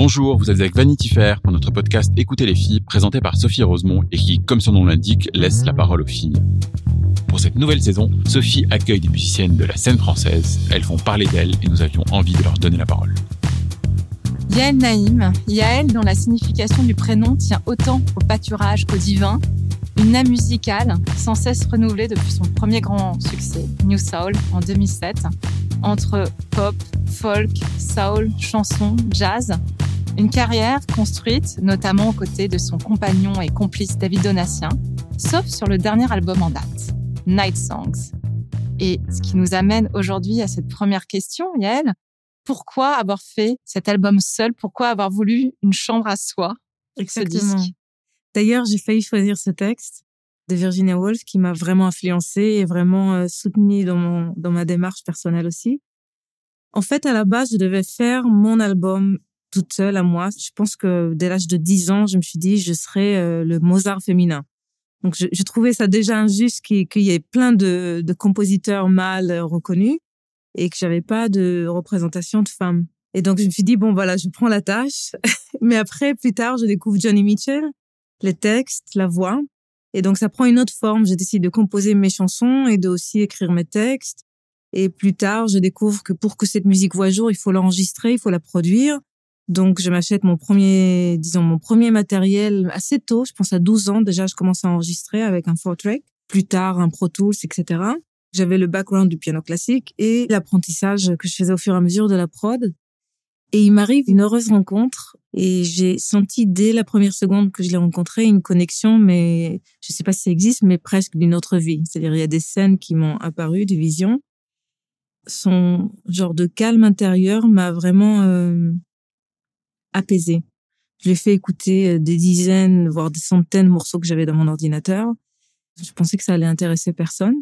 Bonjour, vous êtes avec Vanity Fair pour notre podcast Écoutez les filles, présenté par Sophie Rosemont et qui, comme son nom l'indique, laisse la parole aux filles. Pour cette nouvelle saison, Sophie accueille des musiciennes de la scène française. Elles font parler d'elles et nous avions envie de leur donner la parole. Yael Naïm, Yael dont la signification du prénom tient autant au pâturage qu'au divin, une âme musicale sans cesse renouvelée depuis son premier grand succès, New Soul, en 2007, entre pop, folk, soul, chanson, jazz. Une carrière construite notamment aux côtés de son compagnon et complice David Donatien, sauf sur le dernier album en date, Night Songs. Et ce qui nous amène aujourd'hui à cette première question, Yael, pourquoi avoir fait cet album seul? Pourquoi avoir voulu une chambre à soi ce Exactement. disque? D'ailleurs, j'ai failli choisir ce texte de Virginia Woolf qui m'a vraiment influencée et vraiment euh, soutenue dans mon dans ma démarche personnelle aussi. En fait, à la base, je devais faire mon album toute seule à moi. Je pense que dès l'âge de 10 ans, je me suis dit je serais euh, le Mozart féminin. Donc, je, trouvais ça déjà injuste qu'il y ait plein de, compositeurs mâles reconnus et que j'avais pas de représentation de femmes. Et donc, je me suis dit, bon, voilà, je prends la tâche. Mais après, plus tard, je découvre Johnny Mitchell, les textes, la voix. Et donc, ça prend une autre forme. Je décide de composer mes chansons et de aussi écrire mes textes. Et plus tard, je découvre que pour que cette musique voit jour, il faut l'enregistrer, il faut la produire. Donc, je m'achète mon premier, disons, mon premier matériel assez tôt. Je pense à 12 ans. Déjà, je commence à enregistrer avec un four track. Plus tard, un Pro Tools, etc. J'avais le background du piano classique et l'apprentissage que je faisais au fur et à mesure de la prod. Et il m'arrive une heureuse rencontre et j'ai senti dès la première seconde que je l'ai rencontré une connexion, mais je sais pas si ça existe, mais presque d'une autre vie. C'est-à-dire, il y a des scènes qui m'ont apparu, des visions. Son genre de calme intérieur m'a vraiment euh, apaisé. Je lui ai fait écouter euh, des dizaines, voire des centaines de morceaux que j'avais dans mon ordinateur. Je pensais que ça allait intéresser personne.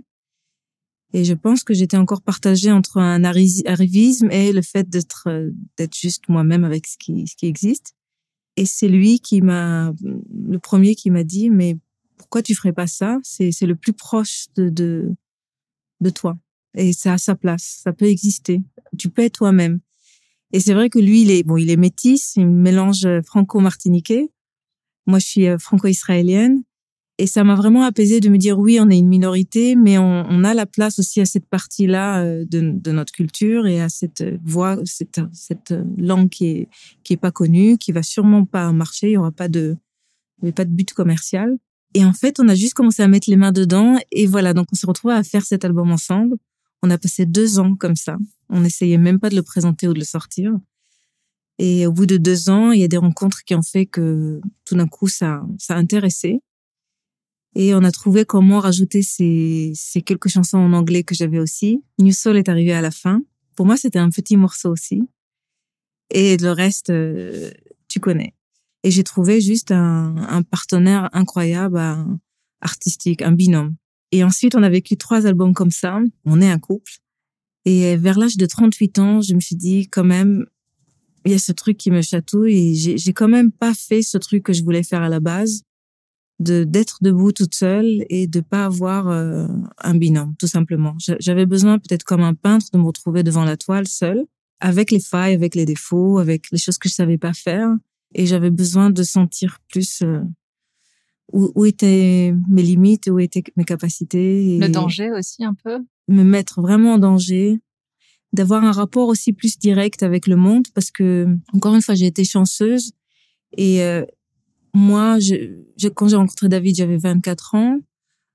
Et je pense que j'étais encore partagée entre un arri- arrivisme et le fait d'être euh, d'être juste moi-même avec ce qui existe. Et c'est lui qui m'a le premier qui m'a dit mais pourquoi tu ferais pas ça? C'est c'est le plus proche de de de toi et c'est à sa place. Ça peut exister. Tu peux être toi-même. Et c'est vrai que lui il est bon il est métis, il mélange franco-martiniquais. Moi je suis euh, franco-israélienne et ça m'a vraiment apaisé de me dire oui, on est une minorité, mais on, a la place aussi à cette partie-là euh, de, notre culture et à cette voix, cette, langue qui est qui est pas connue, qui va sûrement pas marcher. Il y aura pas de, pas de but commercial. Et en fait, on a juste commencé à mettre les mains dedans et voilà. Donc, on s'est retrouvés à faire cet album ensemble. On a passé deux ans comme ça. On n'essayait même pas de le présenter ou de le sortir. Et au bout de deux ans, il y a des rencontres qui ont fait que tout d'un coup, ça, ça a intéressé. Et on a trouvé comment rajouter ces, ces quelques chansons en anglais que j'avais aussi. New Soul est arrivé à la fin. Pour moi, c'était un petit morceau aussi. Et le reste, euh, tu connais. Et j'ai trouvé juste un, un partenaire incroyable, artistique, un binôme. Et ensuite, on a vécu trois albums comme ça. On est un couple. Et vers l'âge de 38 ans, je me suis dit, quand même, il y a ce truc qui me chatouille et j'ai quand même pas fait ce truc que je voulais faire à la base de d'être debout toute seule et de pas avoir euh, un binôme tout simplement. J'a- J'avais besoin peut-être comme un peintre de me retrouver devant la toile seule avec les failles, avec les défauts, avec les choses que je savais pas faire. Et j'avais besoin de sentir plus euh, où, où étaient mes limites, où étaient mes capacités et Le danger aussi un peu? me mettre vraiment en danger, d'avoir un rapport aussi plus direct avec le monde parce que encore une fois j'ai été chanceuse et euh, moi je, je- quand j'ai rencontré David j'avais 24 ans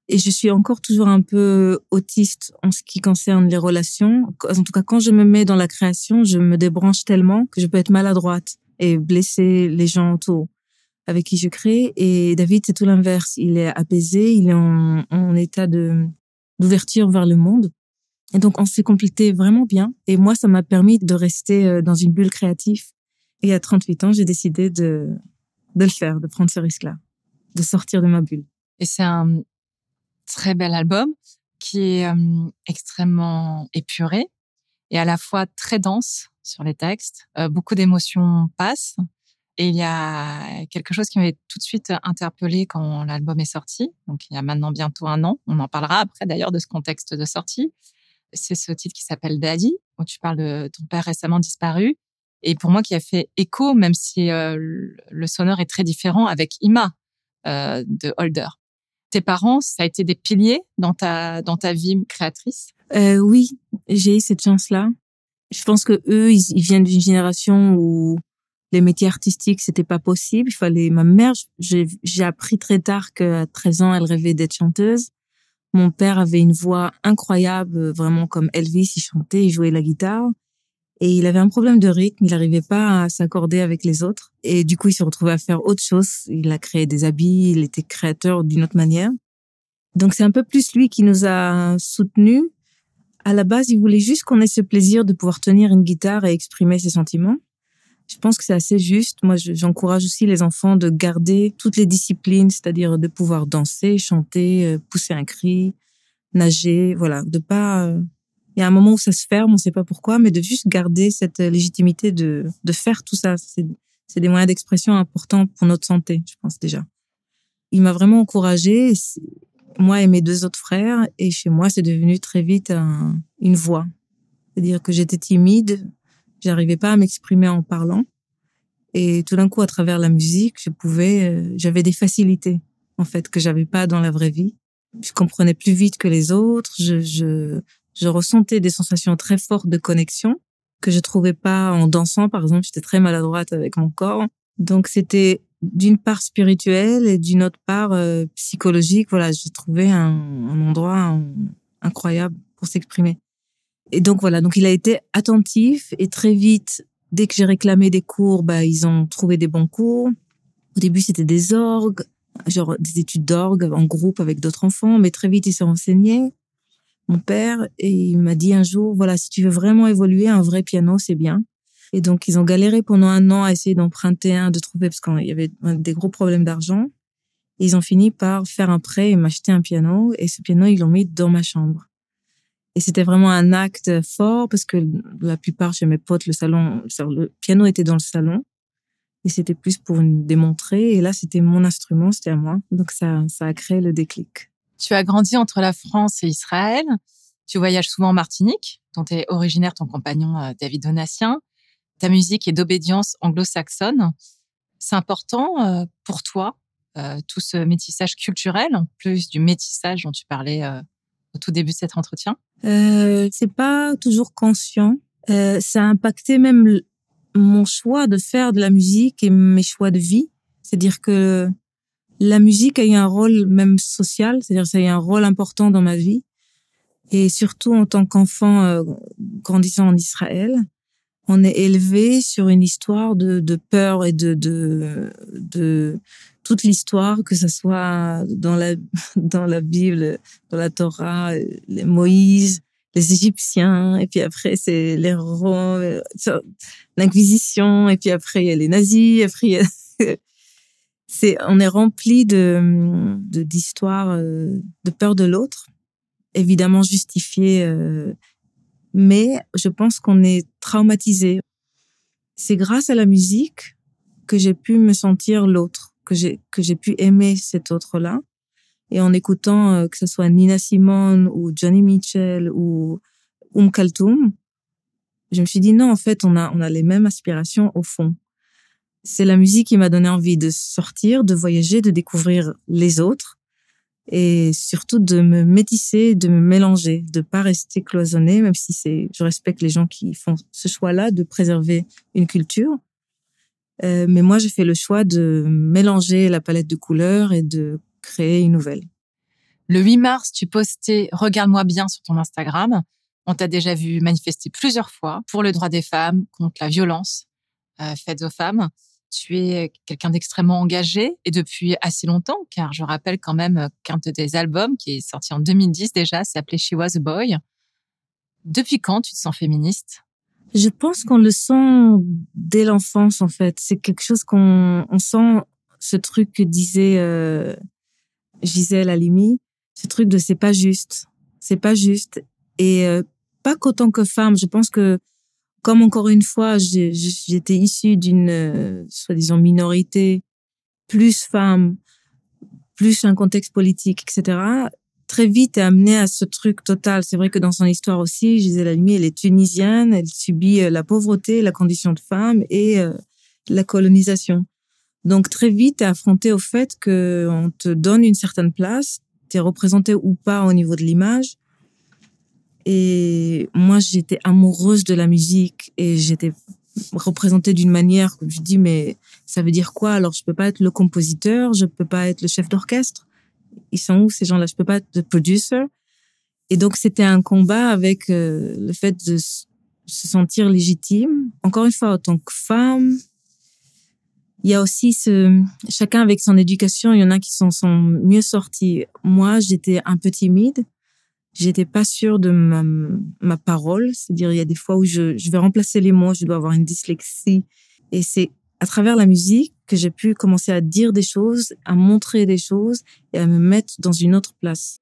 et je suis encore toujours un peu autiste en ce qui concerne les relations. En tout cas quand je me mets dans la création je me débranche tellement que je peux être maladroite et blesser les gens autour avec qui je crée. Et David c'est tout l'inverse. Il est apaisé il est en, en état de d'ouverture vers le monde Et donc, on s'est complété vraiment bien. Et moi, ça m'a permis de rester euh, dans une bulle créative. Et à 38 ans, j'ai décidé de, de le faire, de prendre ce risque-là, de sortir de ma bulle. Et c'est un très bel album qui est euh, extrêmement épuré et à la fois très dense sur les textes. Euh, beaucoup d'émotions passent. Et il y a quelque chose qui m'avait tout de suite interpellé quand l'album est sorti. Donc, il y a maintenant bientôt un an. On en parlera après d'ailleurs de ce contexte de sortie. C'est ce titre qui s'appelle Daddy, où tu parles de ton père récemment disparu. Et pour moi, qui a fait écho, même si euh, le sonore est très différent avec Ima euh, de Holder. Tes parents, ça a été des piliers dans ta dans ta vie créatrice? Euh, Oui, j'ai eu cette chance-là. Je pense que eux, ils, ils viennent d'une génération où les métiers artistiques, c'était pas possible. Il fallait. Ma mère, j'ai appris très tard qu'à 13 ans, elle rêvait d'être chanteuse. Mon père avait une voix incroyable, vraiment comme Elvis. Il chantait, il jouait la guitare. Et il avait un problème de rythme, il n'arrivait pas à s'accorder avec les autres. Et du coup, il se retrouvait à faire autre chose. Il a créé des habits, il était créateur d'une autre manière. Donc c'est un peu plus lui qui nous a soutenus. À la base, il voulait juste qu'on ait ce plaisir de pouvoir tenir une guitare et exprimer ses sentiments. Je pense que c'est assez juste. Moi, j'encourage aussi les enfants de garder toutes les disciplines, c'est-à-dire de pouvoir danser, chanter, euh, pousser un cri, nager, voilà, de pas euh, il y a un moment où ça se ferme, on ne sait pas pourquoi, mais de juste garder cette légitimité de, de faire tout ça. C'est des moyens d'expression importants pour notre santé, je pense déjà. Il m'a vraiment encouragée, moi et mes deux autres frères, et chez moi, c'est devenu très vite une voix. C'est-à-dire que j'étais timide, j'arrivais pas à m'exprimer en parlant, et tout d'un coup, à travers la musique, je pouvais, euh, j'avais des facilités en fait que j'avais pas dans la vraie vie. Je comprenais plus vite que les autres. Je, je, je ressentais des sensations très fortes de connexion que je trouvais pas en dansant, par exemple. J'étais très maladroite avec mon corps. Donc, c'était d'une part spirituelle et d'une autre part euh, psychologique. Voilà, j'ai trouvé un, un endroit incroyable pour s'exprimer. Et donc, voilà. Donc, il a été attentif et très vite, dès que j'ai réclamé des cours, bah, ils ont trouvé des bons cours. Au début, c'était des orgues, genre des études d'orgue en groupe avec d'autres enfants, mais très vite, il s'est renseigné mon père et il m'a dit un jour, voilà, si tu veux vraiment évoluer, un vrai piano, c'est bien. Et donc, ils ont galéré pendant un an à essayer d'emprunter un, de trouver, parce qu'il y avait des gros problèmes d'argent. Ils ont fini par faire un prêt et m'acheter un piano. Et ce piano, ils l'ont mis dans ma chambre. Et c'était vraiment un acte fort parce que la plupart chez mes potes, le salon, le piano était dans le salon. Et c'était plus pour démontrer. Et là, c'était mon instrument, c'était à moi. Donc, ça, ça a créé le déclic. Tu as grandi entre la France et Israël. Tu voyages souvent en Martinique, dont est originaire ton compagnon euh, David Donatien. Ta musique est d'obédience anglo-saxonne. C'est important euh, pour toi, euh, tout ce métissage culturel, en plus du métissage dont tu parlais au tout début de cet entretien? Euh, C'est pas toujours conscient. ça a impacté même mon choix de faire de la musique et mes choix de vie. C'est-à-dire que la musique a eu un rôle même social, c'est-à-dire ça a eu un rôle important dans ma vie. Et surtout en tant qu'enfant euh, grandissant en Israël, on est élevé sur une histoire de, de peur et de, de, de toute l'histoire, que ce soit dans la, dans la Bible, dans la Torah, les Moïse, les Égyptiens, et puis après c'est les Romains, l'Inquisition, et puis après il y a les nazis, après il y a on est rempli de d'histoires euh, de, peur de l'autre, évidemment justifiées, euh, mais je pense qu'on est traumatisé. C'est grâce à la musique que j'ai pu me sentir l'autre, que j'ai que j'ai pu aimer cet autre-là. Et en écoutant euh, que ce soit Nina Simone ou Johnny Mitchell ou Um Kaltoum, je me suis dit non, en fait, on a on a les mêmes aspirations au fond c'est la musique qui m'a donné envie de sortir, de voyager, de découvrir les autres et surtout de me métisser, de me mélanger, de pas rester cloisonné, même si c'est, je respecte les gens qui font ce choix-là de préserver une culture. Euh, mais moi, j'ai fait le choix de mélanger la palette de couleurs et de créer une nouvelle. Le 8 mars, tu postais Regarde-moi bien sur ton Instagram. On t'a déjà vu manifester plusieurs fois pour le droit des femmes, contre la violence euh, faite aux femmes tu es quelqu'un d'extrêmement engagé et depuis assez longtemps, car je rappelle quand même qu'un de tes albums qui est sorti en 2010 déjà s'appelait She Was a Boy. Depuis quand tu te sens féministe? Je pense qu'on le sent dès l'enfance, en fait. C'est quelque chose qu'on on sent, ce truc que disait euh, Gisèle Halimi, ce truc de c'est pas juste, c'est pas juste. Et euh, pas qu'autant que femme, je pense que comme encore une fois, j'étais issue d'une euh, soi-disant minorité, plus femme, plus un contexte politique, etc. Très vite est amené à ce truc total. C'est vrai que dans son histoire aussi, Gisèle Halimi, elle est tunisienne, elle subit euh, la pauvreté, la condition de femme et euh, la colonisation. Donc très vite, est affronté au fait que on te donne une certaine place, t'es représenté ou pas au niveau de l'image, et j'étais amoureuse de la musique et j'étais représentée d'une manière que je dis, mais ça veut dire quoi? Alors, je peux pas être le compositeur, je peux pas être le chef d'orchestre. Ils sont où ces gens-là? Je peux pas être le producer. Et donc, c'était un combat avec euh, le fait de se sentir légitime. Encore une fois, en tant que femme, il y a aussi ce, chacun avec son éducation, il y en a qui sont mieux sortis. Moi, j'étais un peu timide j'étais pas sûre de ma, parole. C'est-à-dire, il y a des fois où je vais remplacer les mots, je dois avoir une dyslexie. Et c'est à travers la musique que j'ai pu commencer à dire des choses, à montrer des choses et à me mettre dans une autre place.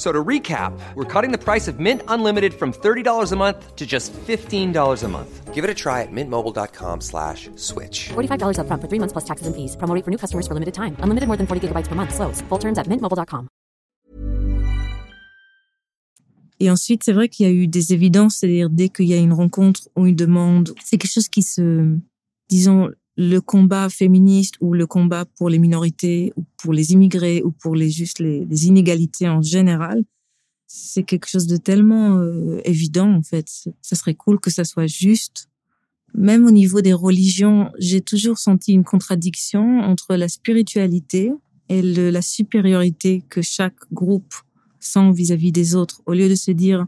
So to recap, we're cutting the price of Mint Unlimited from $30 a month to just $15 a month. Give it a try at mintmobile.com slash switch. $45 up front for three months plus taxes and fees. Promo for new customers for limited time. Unlimited more than 40 gigabytes per month. Slows. Full terms at mintmobile.com. Et ensuite, c'est vrai qu'il y a eu des évidences, c'est-à-dire dès qu'il y a une rencontre ou une demande, c'est quelque chose qui se, disons, le combat féministe ou le combat pour les minorités ou pour les immigrés ou pour les juste les, inégalités en général, c'est quelque chose de tellement euh, évident en fait. Ça serait cool que ça soit juste. Même au niveau des religions, j'ai toujours senti une contradiction entre la spiritualité et la supériorité que chaque groupe sent vis-à-vis -vis des autres. Au lieu de se dire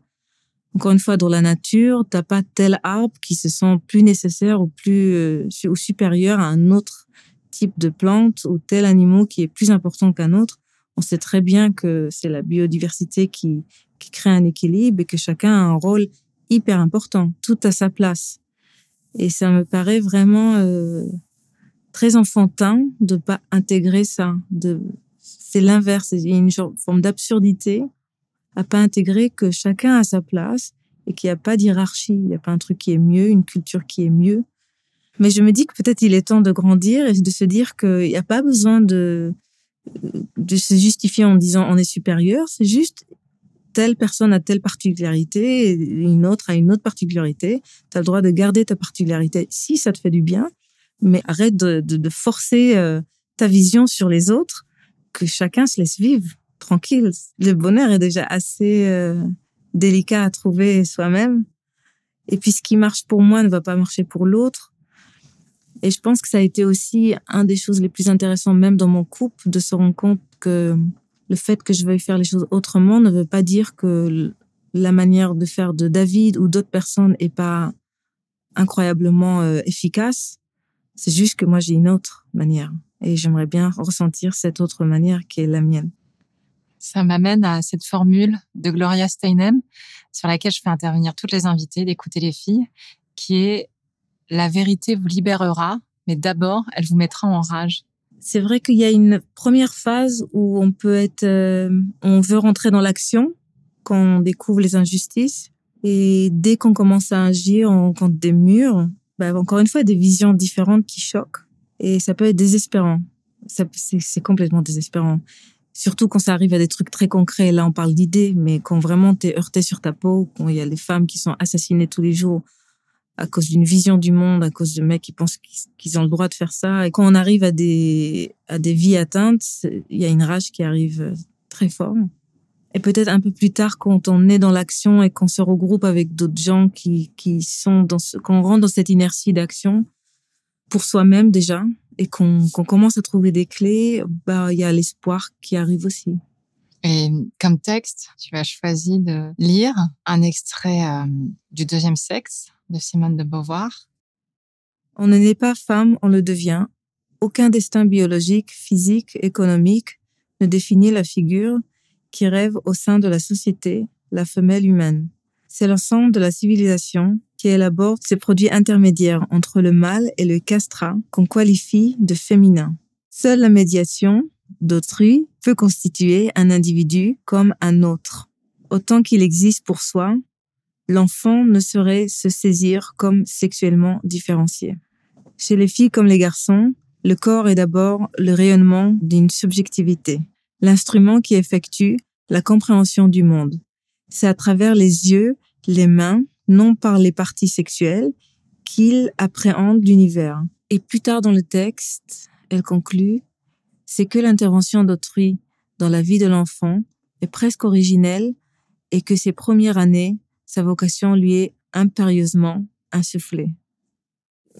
encore une fois, dans la nature, t'as pas tel arbre qui se sent plus nécessaire ou plus euh, ou supérieur à un autre type de plante ou tel animal qui est plus important qu'un autre. On sait très bien que c'est la biodiversité qui, qui crée un équilibre et que chacun a un rôle hyper important, tout à sa place. Et ça me paraît vraiment euh, très enfantin de pas intégrer ça. De, c'est l'inverse, il y a une forme d'absurdité à pas intégrer que chacun a sa place et qu'il n'y a pas d'hierarchie, il n'y a pas un truc qui est mieux, une culture qui est mieux. Mais je me dis que peut-être il est temps de grandir et de se dire qu'il n'y a pas besoin de, de se justifier en disant on est supérieur, c'est juste telle personne a telle particularité, une autre a une autre particularité. Tu as le droit de garder ta particularité si ça te fait du bien, mais arrête de, de, de forcer euh, ta vision sur les autres, que chacun se laisse vivre tranquille. Le bonheur est déjà assez euh, délicat à trouver soi-même. Et puis ce qui marche pour moi ne va pas marcher pour l'autre. Et je pense que ça a été aussi un des choses les plus intéressantes, même dans mon couple, de se rendre compte que le fait que je veuille faire les choses autrement ne veut pas dire que la manière de faire de David ou d'autres personnes est pas incroyablement euh, efficace. C'est juste que moi j'ai une autre manière et j'aimerais bien ressentir cette autre manière qui est la mienne. Ça m'amène à cette formule de Gloria Steinem sur laquelle je fais intervenir toutes les invités d'écouter les filles, qui est la vérité vous libérera, mais d'abord elle vous mettra en rage. C'est vrai qu'il y a une première phase où on peut être, euh, on veut rentrer dans l'action quand on découvre les injustices. Et dès qu'on commence à agir, on rencontre des murs, bah, encore une fois, des visions différentes qui choquent. Et ça peut être désespérant. C'est complètement désespérant. Surtout quand ça arrive à des trucs très concrets. Là, on parle d'idées, mais quand vraiment t'es heurté sur ta peau, quand il y a les femmes qui sont assassinées tous les jours à cause d'une vision du monde, à cause de mecs qui pensent qu'ils ont le droit de faire ça. Et quand on arrive à des, à des vies atteintes, il y a une rage qui arrive très fort. Et peut-être un peu plus tard, quand on est dans l'action et qu'on se regroupe avec d'autres gens qui, qui sont dans ce, quand on rentre dans cette inertie d'action, pour soi-même déjà, et qu'on commence à trouver des clés, bah il y a l'espoir qui arrive aussi. Et comme texte, tu as choisi de lire un extrait euh, du deuxième sexe de Simone de Beauvoir. On ne naît pas femme, on le devient. Aucun destin biologique, physique, économique ne définit la figure qui rêve au sein de la société, la femelle humaine. C'est l'ensemble de la civilisation qui élabore ces produits intermédiaires entre le mâle et le castrat qu'on qualifie de féminin. Seule la médiation d'autrui peut constituer un individu comme un autre. Autant qu'il existe pour soi, l'enfant ne saurait se saisir comme sexuellement différencié. Chez les filles comme les garçons, le corps est d'abord le rayonnement d'une subjectivité, l'instrument qui effectue la compréhension du monde. C'est à travers les yeux, les mains, non par les parties sexuelles, qu'il appréhende l'univers. Et plus tard dans le texte, elle conclut, c'est que l'intervention d'autrui dans la vie de l'enfant est presque originelle et que ses premières années, sa vocation lui est impérieusement insufflée.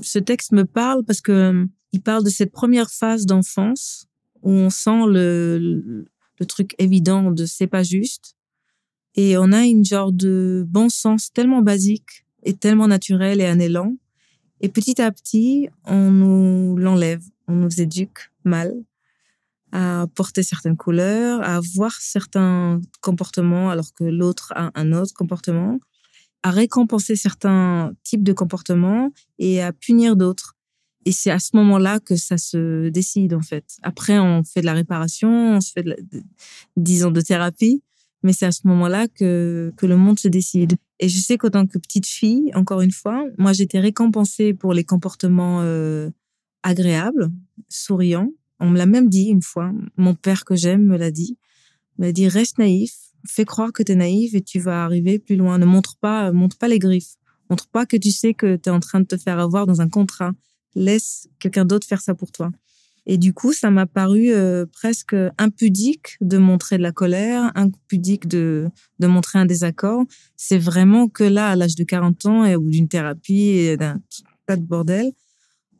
Ce texte me parle parce que euh, il parle de cette première phase d'enfance où on sent le, le truc évident de c'est pas juste et on a une genre de bon sens tellement basique et tellement naturel et un élan. Et petit à petit, on nous l'enlève, on nous éduque mal à porter certaines couleurs, à avoir certains comportements alors que l'autre a un autre comportement, à récompenser certains types de comportements et à punir d'autres. Et c'est à ce moment-là que ça se décide, en fait. Après, on fait de la réparation, on se fait, de disons, de thérapie mais c'est à ce moment-là que, que le monde se décide. Et je sais qu'en tant que petite fille, encore une fois, moi j'étais récompensée pour les comportements euh, agréables, souriants. On me l'a même dit une fois, mon père que j'aime me l'a dit. Il m'a dit reste naïf, fais croire que tu es naïf et tu vas arriver plus loin. Ne montre pas, montre pas les griffes. Montre pas que tu sais que tu es en train de te faire avoir dans un contrat. Laisse quelqu'un d'autre faire ça pour toi. Et du coup, ça m'a paru euh, presque impudique de montrer de la colère, impudique de, de montrer un désaccord. C'est vraiment que là, à l'âge de 40 ans, ou d'une thérapie d'un tas de bordel,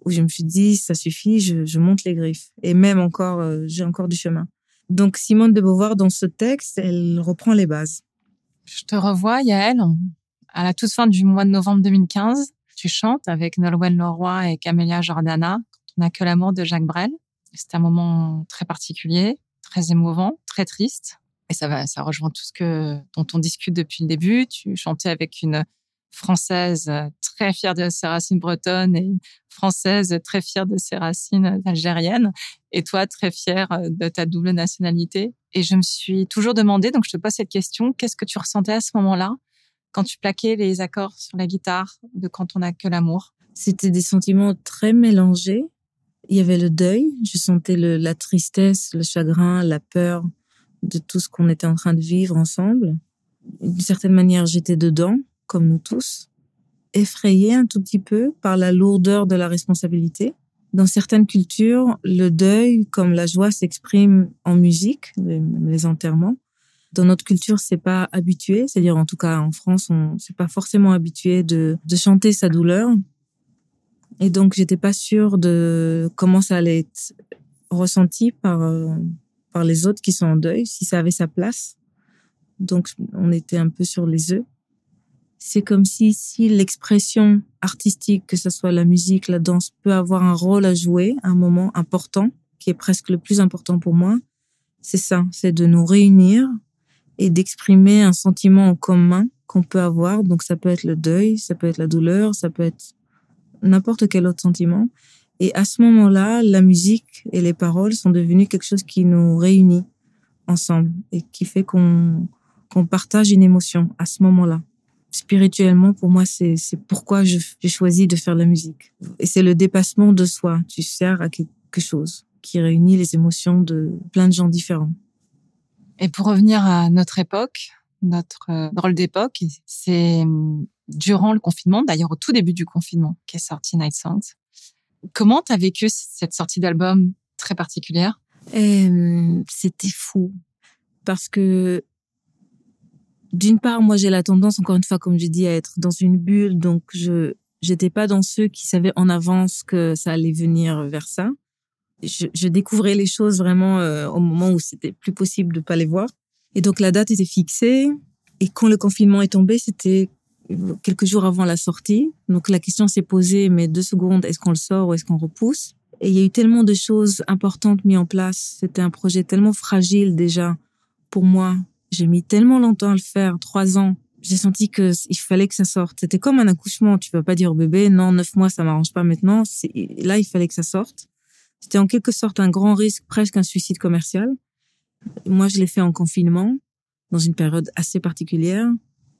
où je me suis dit, ça suffit, je, monte les griffes. Et même encore, euh, j'ai encore du chemin. Donc, Simone de Beauvoir, dans ce texte, elle reprend les bases. Je te revois, Yael, à la toute fin du mois de novembre 2015. Tu chantes avec Nolwenn Leroy et Camélia Jordana n'a que l'amour de Jacques Brel. C'est un moment très particulier, très émouvant, très triste. Et ça va, ça rejoint tout ce dont on discute depuis le début. Tu chantais avec une française très fière de ses racines bretonnes et une française très fière de ses racines algériennes. Et toi, très fière de ta double nationalité. Et je me suis toujours demandé, donc je te pose cette question, qu'est-ce que tu ressentais à ce moment-là quand tu plaquais les accords sur la guitare de Quand on n'a que l'amour? C'était des sentiments très mélangés il y avait le deuil, je sentais la tristesse, le chagrin, la peur de tout ce qu'on était en train de vivre ensemble. D'une certaine manière, j'étais dedans, comme nous tous, effrayée un tout petit peu par la lourdeur de la responsabilité. Dans certaines cultures, le deuil, comme la joie, s'exprime en musique, les, enterrements. Dans notre culture, c'est pas habitué, c'est-à-dire en tout cas en France, on c'est pas forcément habitué de chanter sa douleur. Et donc, j'étais pas sûre de comment ça allait être ressenti par, euh, par les autres qui sont en deuil, si ça avait sa place. Donc, on était un peu sur les œufs. C'est comme si, si l'expression artistique, que ce soit la musique, la danse, peut avoir un rôle à jouer, un moment important, qui est presque le plus important pour moi, c'est ça, c'est de nous réunir et d'exprimer un sentiment en commun qu'on peut avoir. Donc, ça peut être le deuil, ça peut être la douleur, ça peut être n'importe quel autre sentiment. Et à ce moment-là, la musique et les paroles sont devenues quelque chose qui nous réunit ensemble et qui fait qu'on partage une émotion à ce moment-là. Spirituellement, pour moi, c'est pourquoi j'ai choisi de faire la musique. Et c'est le dépassement de soi. Tu sers à quelque chose qui réunit les émotions de plein de gens différents. Et pour revenir à notre époque, notre euh, drôle d'époque, c'est durant le confinement, d'ailleurs au tout début du confinement, qu'est sorti Night Songs. Comment t'as vécu cette sortie d'album très particulière? C'était fou parce que d'une part, moi j'ai la tendance, encore une fois, comme je dis, à être dans une bulle, donc je j'étais pas dans ceux qui savaient en avance que ça allait venir vers ça. Je, je découvrais les choses vraiment euh, au moment où c'était plus possible de pas les voir. Et donc la date était fixée. Et quand le confinement est tombé, c'était quelques jours avant la sortie. Donc la question s'est posée, mais deux secondes, est-ce qu'on le sort ou est-ce qu'on repousse? Et il y a eu tellement de choses importantes mises en place. C'était un projet tellement fragile déjà pour moi. J'ai mis tellement longtemps à le faire, trois ans. J'ai senti que il fallait que ça sorte. C'était comme un accouchement. Tu vas pas dire au bébé, non, neuf mois, ça m'arrange pas maintenant. Là, il fallait que ça sorte. C'était en quelque sorte un grand risque, presque un suicide commercial. Moi, je l'ai fait en confinement, dans une période assez particulière.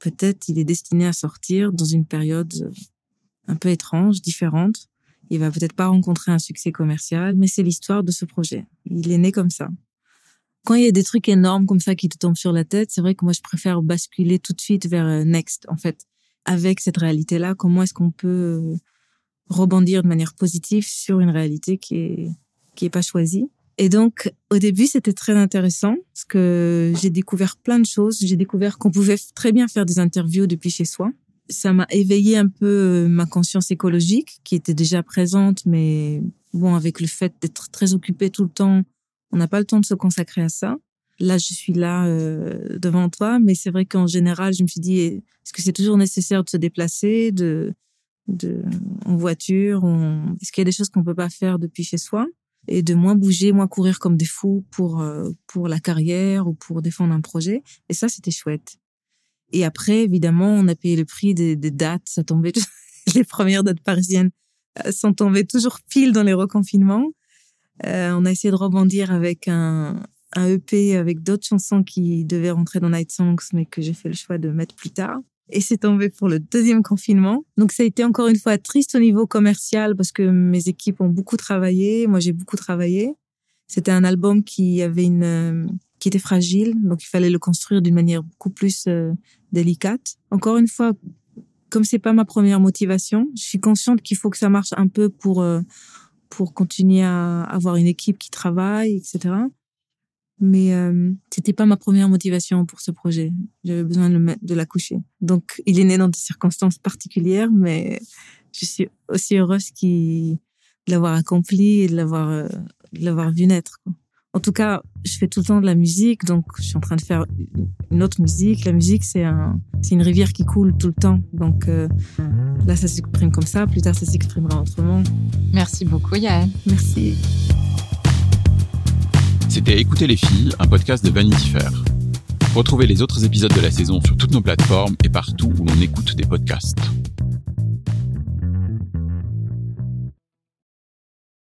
Peut-être il est destiné à sortir dans une période euh, un peu étrange, différente. Il va peut-être pas rencontrer un succès commercial, mais c'est l'histoire de ce projet. Il est né comme ça. Quand il y a des trucs énormes comme ça qui te tombent sur la tête, c'est vrai que moi je préfère basculer tout de suite vers euh, next. En fait, avec cette réalité-là, comment est-ce qu'on peut euh, rebondir de manière positive sur une réalité qui est qui est pas choisie? Et donc, au début, c'était très intéressant parce que j'ai découvert plein de choses. J'ai découvert qu'on pouvait très bien faire des interviews depuis chez soi. Ça m'a éveillé un peu euh, ma conscience écologique qui était déjà présente, mais bon, avec le fait d'être très occupé tout le temps, on n'a pas le temps de se consacrer à ça. Là, je suis là euh, devant toi, mais c'est vrai qu'en général, je me suis dit, est-ce que c'est toujours nécessaire de se déplacer, de, de en voiture, est-ce qu'il y a des choses qu'on peut pas faire depuis chez soi? Et de moins bouger, moins courir comme des fous pour euh, pour la carrière ou pour défendre un projet. Et ça, c'était chouette. Et après, évidemment, on a payé le prix des, dates. Ça tombait, les premières dates parisiennes euh, sont tombées toujours pile dans les reconfinements. Euh, on a essayé de rebondir avec un, un EP avec d'autres chansons qui devaient rentrer dans Night Songs, mais que j'ai fait le choix de mettre plus tard et c'est tombé pour le deuxième confinement. Donc ça a été encore une fois triste au niveau commercial parce que mes équipes ont beaucoup travaillé, moi j'ai beaucoup travaillé. C'était un album qui avait une euh, qui était fragile, donc il fallait le construire d'une manière beaucoup plus euh, délicate. Encore une fois, comme c'est pas ma première motivation, je suis consciente qu'il faut que ça marche un peu pour euh, pour continuer à avoir une équipe qui travaille, etc. Mais euh, c'était pas ma première motivation pour ce projet. J'avais besoin de, de l'accoucher. Donc, il est né dans des circonstances particulières, mais je suis aussi heureuse de l'avoir accompli et de l'avoir, euh, de l'avoir vu naître. Quoi. En tout cas, je fais tout le temps de la musique, donc je suis en train de faire une autre musique. La musique, c'est un, c'est une rivière qui coule tout le temps. Donc euh, là, ça s'exprime comme ça. Plus tard, ça s'exprimera autrement. Merci beaucoup, Yael. Merci. C'était Écouter les filles, un podcast de Vanity Fair. Retrouvez les autres épisodes de la saison sur toutes nos plateformes et partout où l'on écoute des podcasts.